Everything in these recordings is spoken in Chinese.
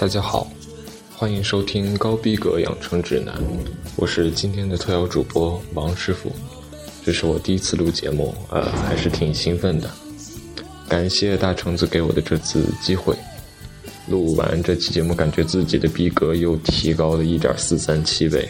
大家好，欢迎收听高逼格养成指南，我是今天的特邀主播王师傅。这是我第一次录节目，呃，还是挺兴奋的。感谢大橙子给我的这次机会。录完这期节目，感觉自己的逼格又提高了一点四三七倍。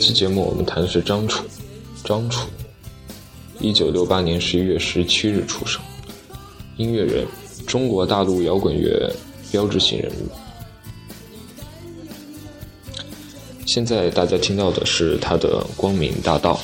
期节目我们谈的是张楚。张楚，一九六八年十一月十七日出生，音乐人，中国大陆摇滚乐标志性人物。现在大家听到的是他的《光明大道》。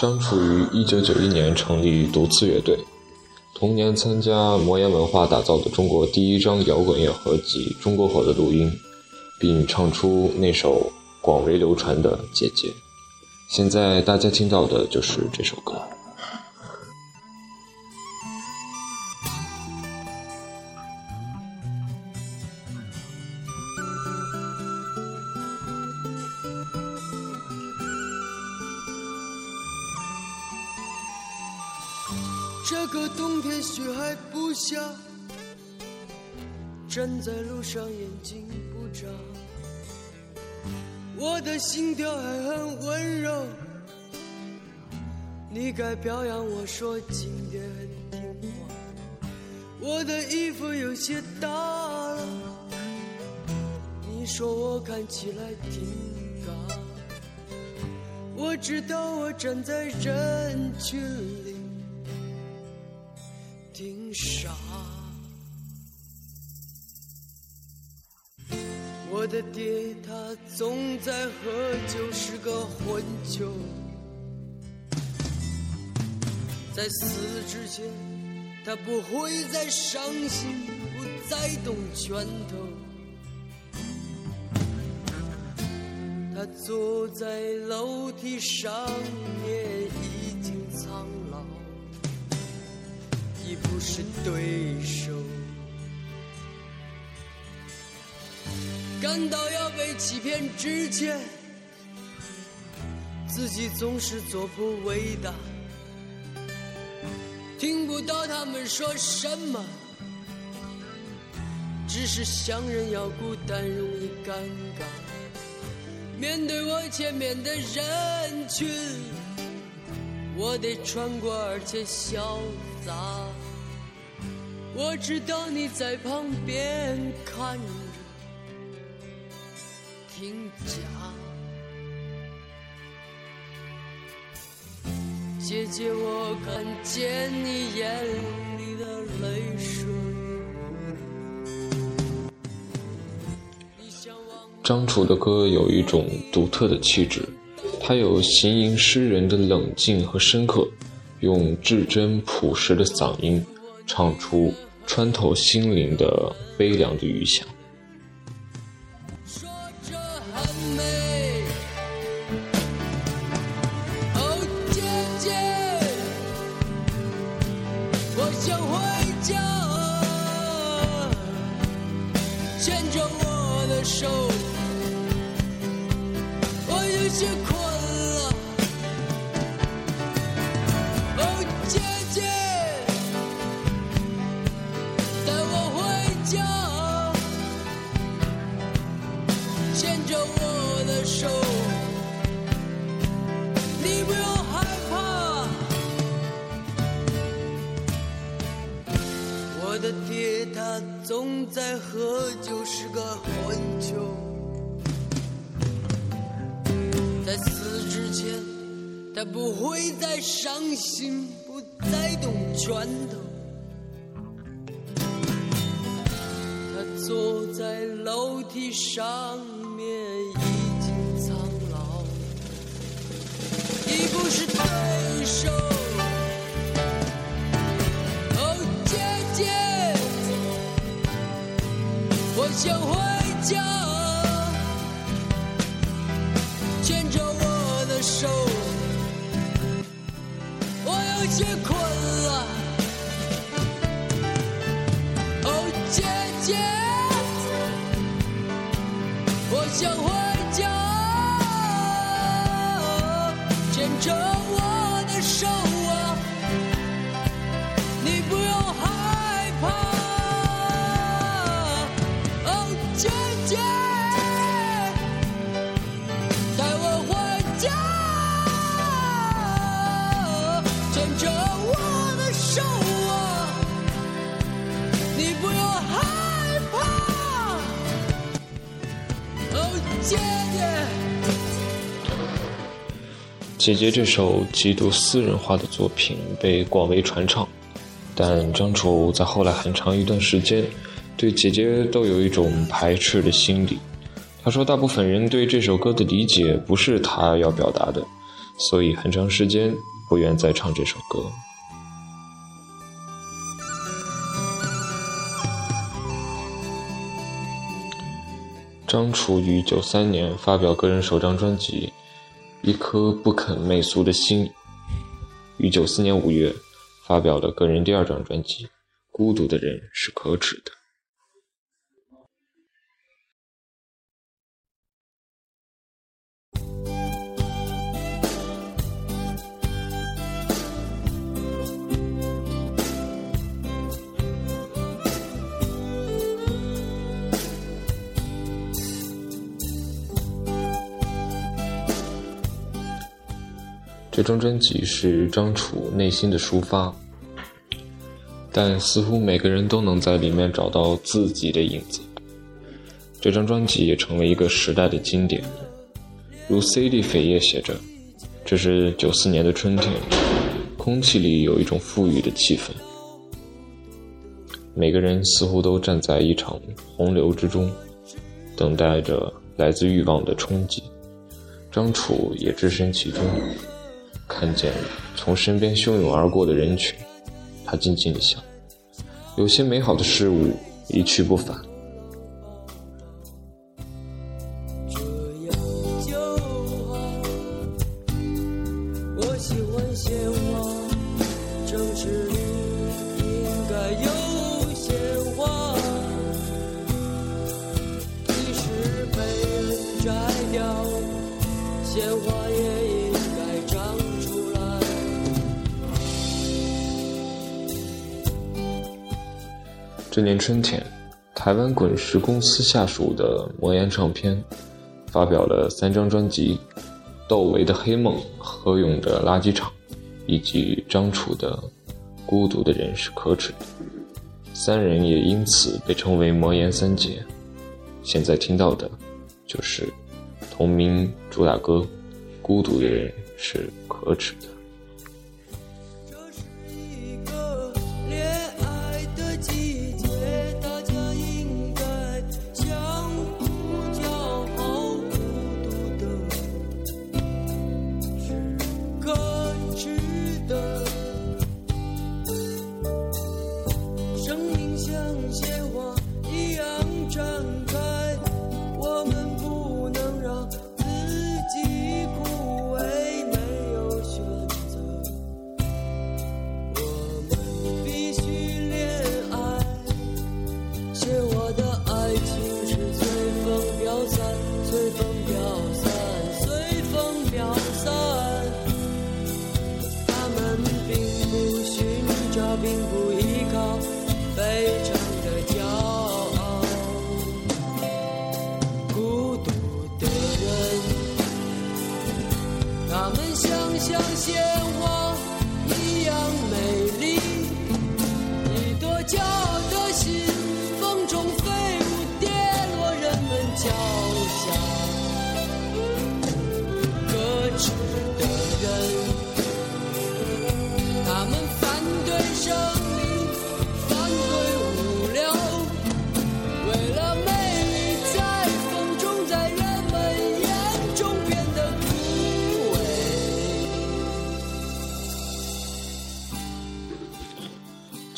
张楚于一九九一年成立独次乐队，同年参加魔岩文化打造的中国第一张摇滚乐合集《中国火》的录音，并唱出那首广为流传的《姐姐》。现在大家听到的就是这首歌。说今天很听话，我的衣服有些大了，你说我看起来挺嘎，我知道我站在人群里。挺傻，我的爹他总在喝酒，是个混球，在死之前他不会再伤心，不再动拳头，他坐在楼梯上面已经苍老。已不是对手，感到要被欺骗之前，自己总是做不伟大。听不到他们说什么，只是想人要孤单容易尴尬。面对我前面的人群。我得穿过而且潇洒。我知道你在旁边看着，听讲。姐姐，我看见你眼里的泪水。张楚的歌有一种独特的气质，他有行吟诗人的冷静和深刻，用至真朴实的嗓音唱出。穿透心灵的悲凉的余响。的铁塔总在喝酒，是个混球。在死之前，他不会再伤心，不再动拳头。他坐在楼梯上面，已经苍老，已不是对手。想回家，牵着我的手，我有些困了。哦，姐姐，我想回家，牵着姐姐这首极度私人化的作品被广为传唱，但张楚在后来很长一段时间对姐姐都有一种排斥的心理。他说，大部分人对这首歌的理解不是他要表达的，所以很长时间不愿再唱这首歌。张楚于九三年发表个人首张专辑。一颗不肯媚俗的心，于九四年五月发表了个人第二张专辑《孤独的人是可耻的》。这张专辑是张楚内心的抒发，但似乎每个人都能在里面找到自己的影子。这张专辑也成为一个时代的经典，如 CD 扉页写着：“这是九四年的春天，空气里有一种富裕的气氛，每个人似乎都站在一场洪流之中，等待着来自欲望的冲击。张楚也置身其中。”看见从身边汹涌而过的人群，他静静的想：有些美好的事物一去不返。台湾滚石公司下属的魔岩唱片发表了三张专辑：窦唯的《黑梦》、何勇的《垃圾场》以及张楚的《孤独的人是可耻的》，三人也因此被称为魔岩三杰。现在听到的，就是同名主打歌《孤独的人是可耻的》。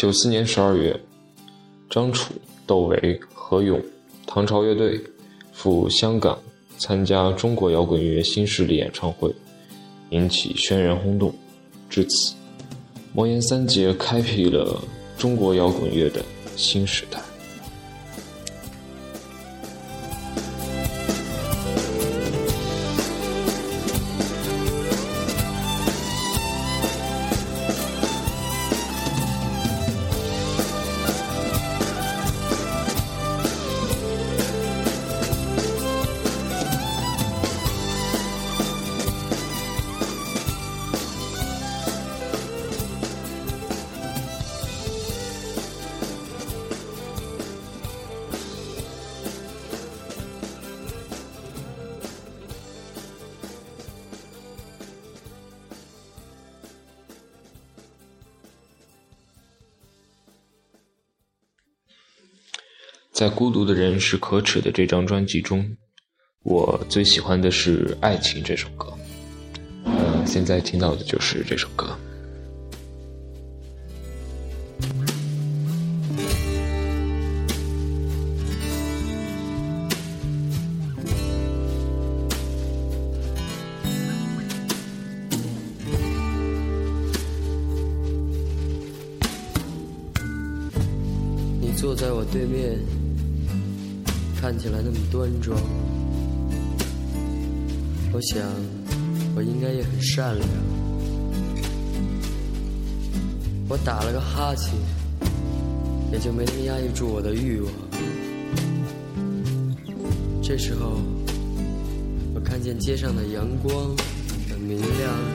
九四年十二月，张楚、窦唯、何勇、唐朝乐队赴香港参加中国摇滚乐新势力演唱会，引起轩然轰动。至此，魔岩三杰开辟了中国摇滚乐的新时代。在《孤独的人是可耻的》这张专辑中，我最喜欢的是《爱情》这首歌。呃，现在听到的就是这首歌。你坐在我对面。看起来那么端庄，我想我应该也很善良。我打了个哈欠，也就没能压抑住我的欲望。这时候，我看见街上的阳光很明亮。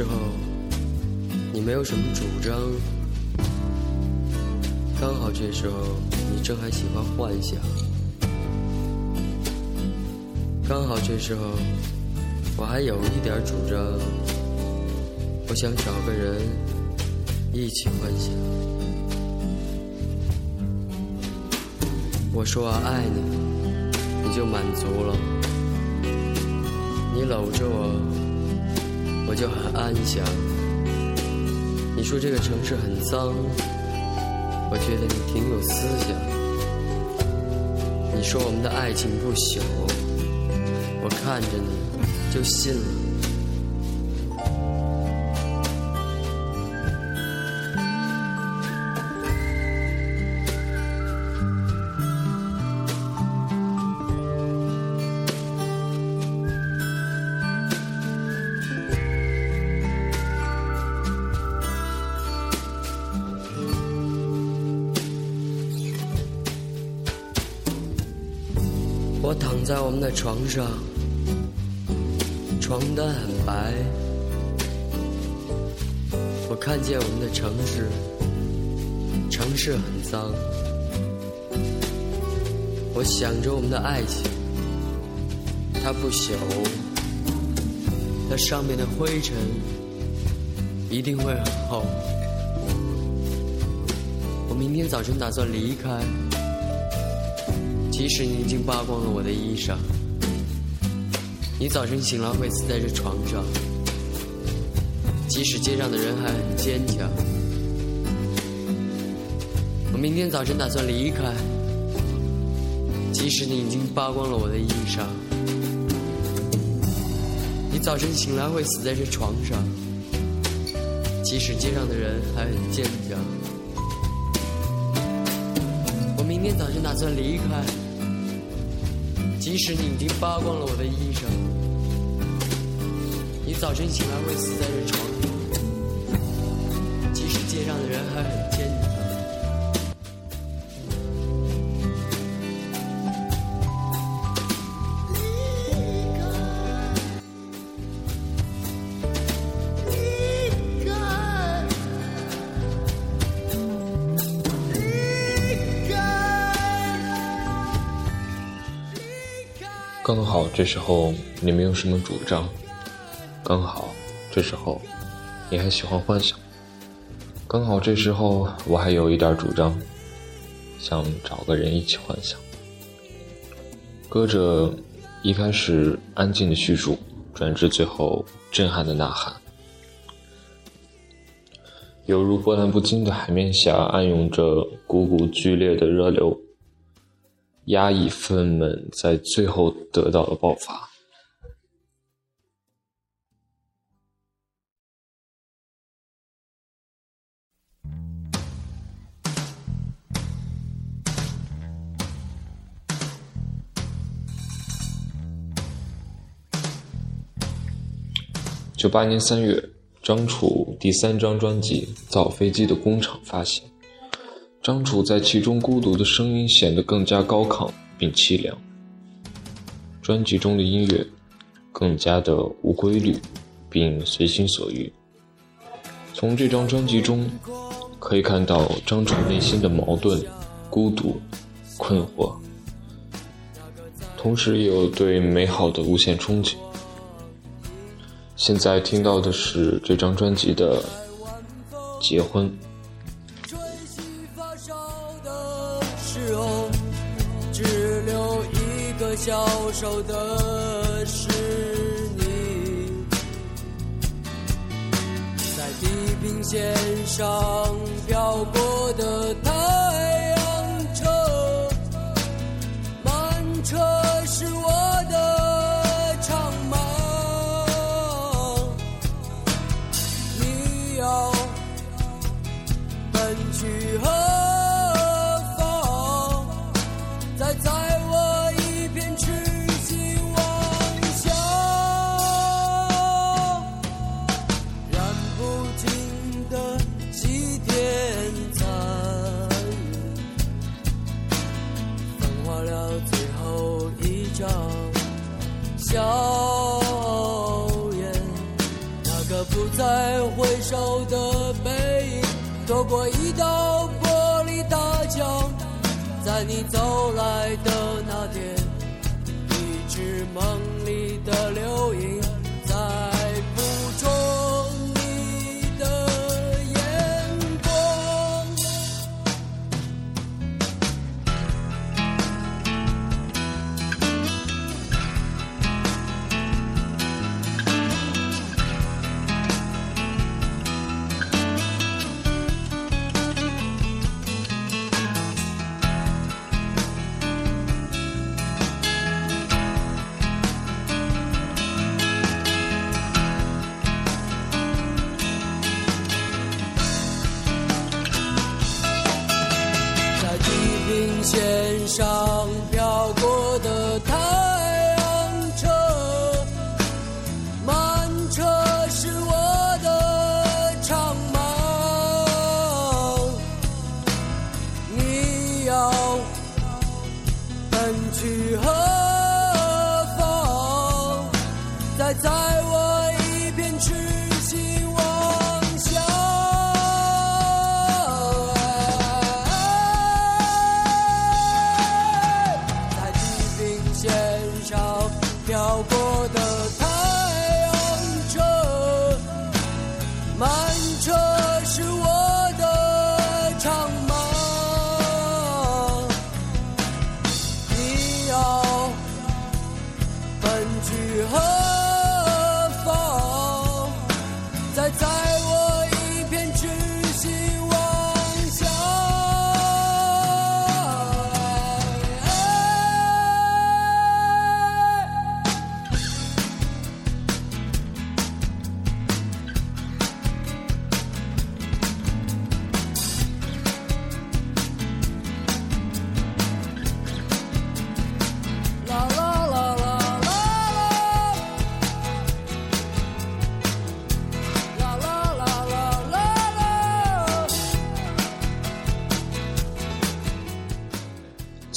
时候你没有什么主张，刚好这时候你正还喜欢幻想，刚好这时候我还有一点主张，我想找个人一起幻想。我说我爱你，你就满足了，你搂着我。我就很安详。你说这个城市很脏，我觉得你挺有思想。你说我们的爱情不朽，我看着你就信了。我躺在我们的床上，床单很白。我看见我们的城市，城市很脏。我想着我们的爱情，它不朽，它上面的灰尘一定会很厚。我明天早晨打算离开。即使你已经扒光了我的衣裳，你早晨醒来会死在这床上。即使街上的人还很坚强，我明天早晨打算离开。即使你已经扒光了我的衣裳，你早晨醒来会死在这床上。即使街上的人还很坚强，我明天早晨打算离开。即使你已经扒光了我的衣裳，你早晨醒来会死在这床上。即使街上的人还很刚好这时候你没有什么主张，刚好这时候你还喜欢幻想，刚好这时候我还有一点主张，想找个人一起幻想。歌者一开始安静的叙述，转至最后震撼的呐喊，犹如波澜不惊的海面下暗涌着股股剧烈的热流。压抑愤懑在最后得到了爆发。九八年三月，张楚第三张专辑《造飞机的工厂》发行。张楚在其中孤独的声音显得更加高亢并凄凉。专辑中的音乐更加的无规律，并随心所欲。从这张专辑中可以看到张楚内心的矛盾、孤独、困惑，同时也有对美好的无限憧憬。现在听到的是这张专辑的《结婚》。消瘦的是你，在地平线上飘过的太娇艳，那个不再回首的背影，躲过一道玻璃大桥，在你走来的那天，一直梦里的留影。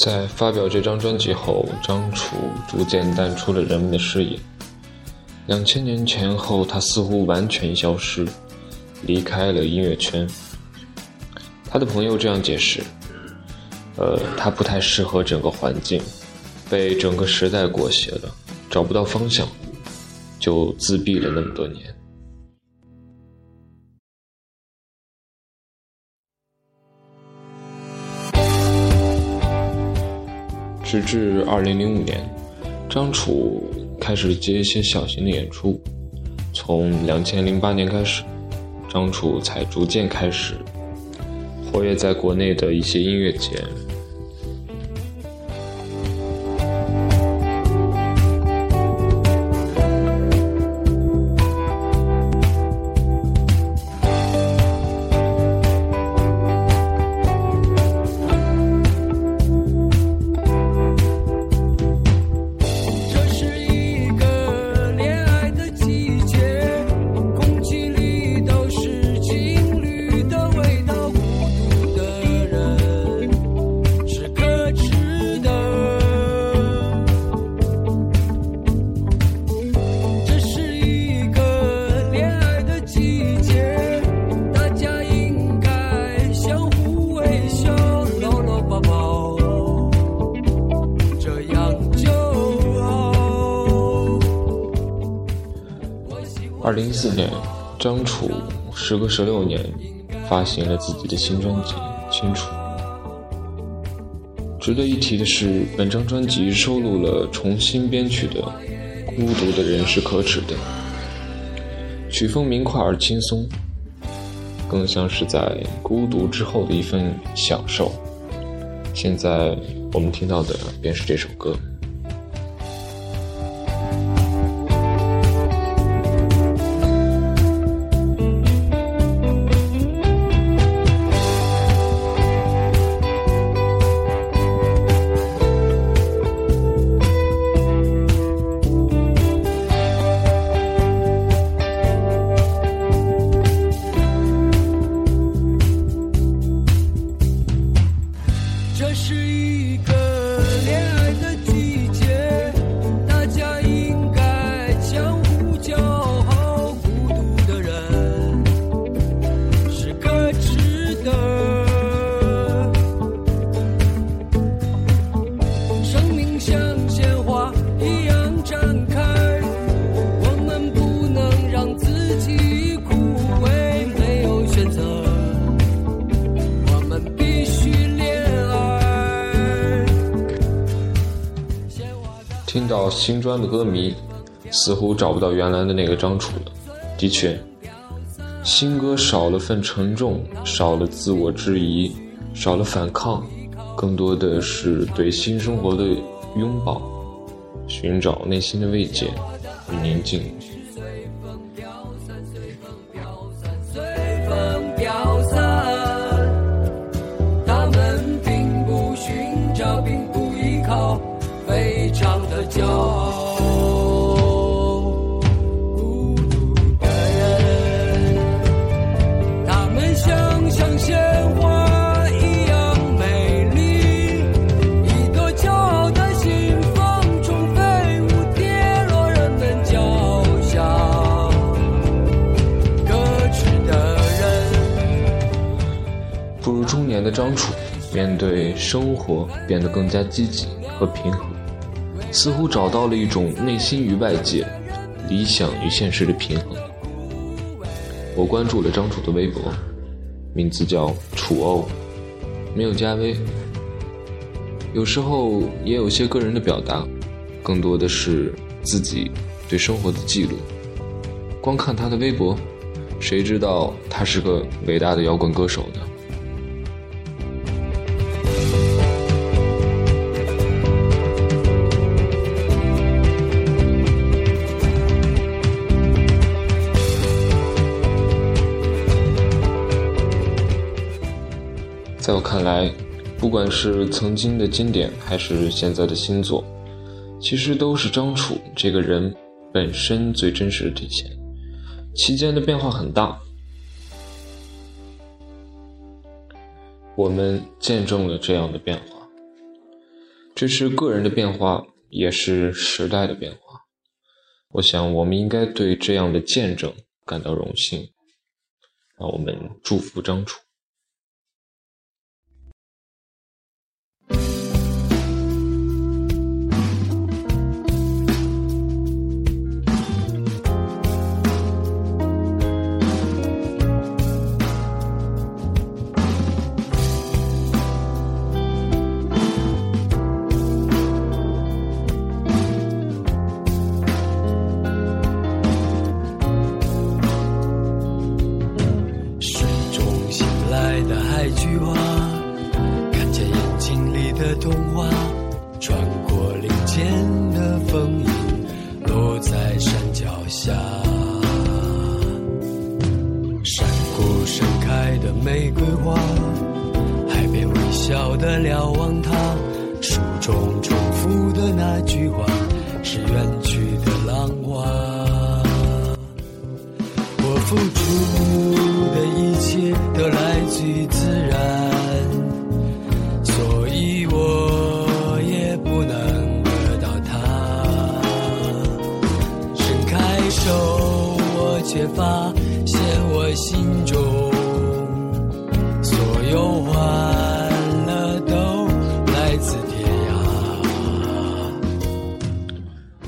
在发表这张专辑后，张楚逐渐淡出了人们的视野。两千年前后，他似乎完全消失，离开了音乐圈。他的朋友这样解释：，呃，他不太适合整个环境，被整个时代裹挟了，找不到方向，就自闭了那么多年。直至二零零五年，张楚开始接一些小型的演出。从两千零八年开始，张楚才逐渐开始活跃在国内的一些音乐节。二零一四年，张楚时隔十六年发行了自己的新专辑《清楚》。值得一提的是，本张专辑收录了重新编曲的《孤独的人是可耻的》，曲风明快而轻松，更像是在孤独之后的一份享受。现在我们听到的便是这首歌。新专的歌迷，似乎找不到原来的那个张楚了。的确，新歌少了份沉重，少了自我质疑，少了反抗，更多的是对新生活的拥抱，寻找内心的慰藉与宁静。面对生活变得更加积极和平和。似乎找到了一种内心与外界、理想与现实的平衡。我关注了张楚的微博，名字叫楚欧，没有加微。有时候也有些个人的表达，更多的是自己对生活的记录。光看他的微博，谁知道他是个伟大的摇滚歌手呢？在我看来，不管是曾经的经典，还是现在的新作，其实都是张楚这个人本身最真实的体现。期间的变化很大，我们见证了这样的变化。这是个人的变化，也是时代的变化。我想，我们应该对这样的见证感到荣幸。让我们祝福张楚。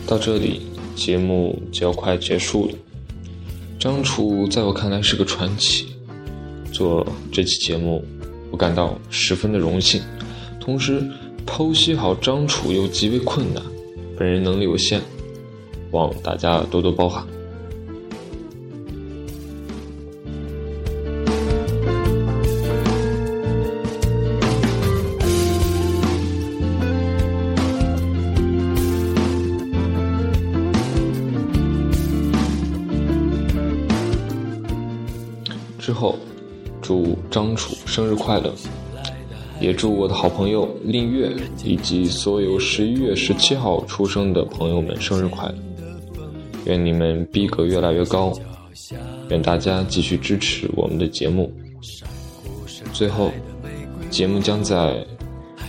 到这里，节目就要快结束了。张楚在我看来是个传奇，做这期节目，我感到十分的荣幸。同时，剖析好张楚又极为困难，本人能力有限，望大家多多包涵。生日快乐，也祝我的好朋友令月以及所有十一月十七号出生的朋友们生日快乐！愿你们逼格越来越高，愿大家继续支持我们的节目。最后，节目将在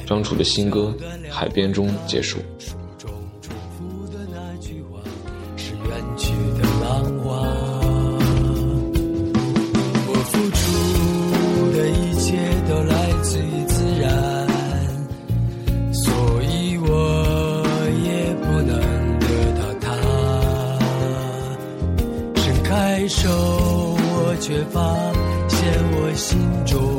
张楚的新歌《海边》中结束。一切都来自于自然所以我也不能得到他伸开手我却发现我心中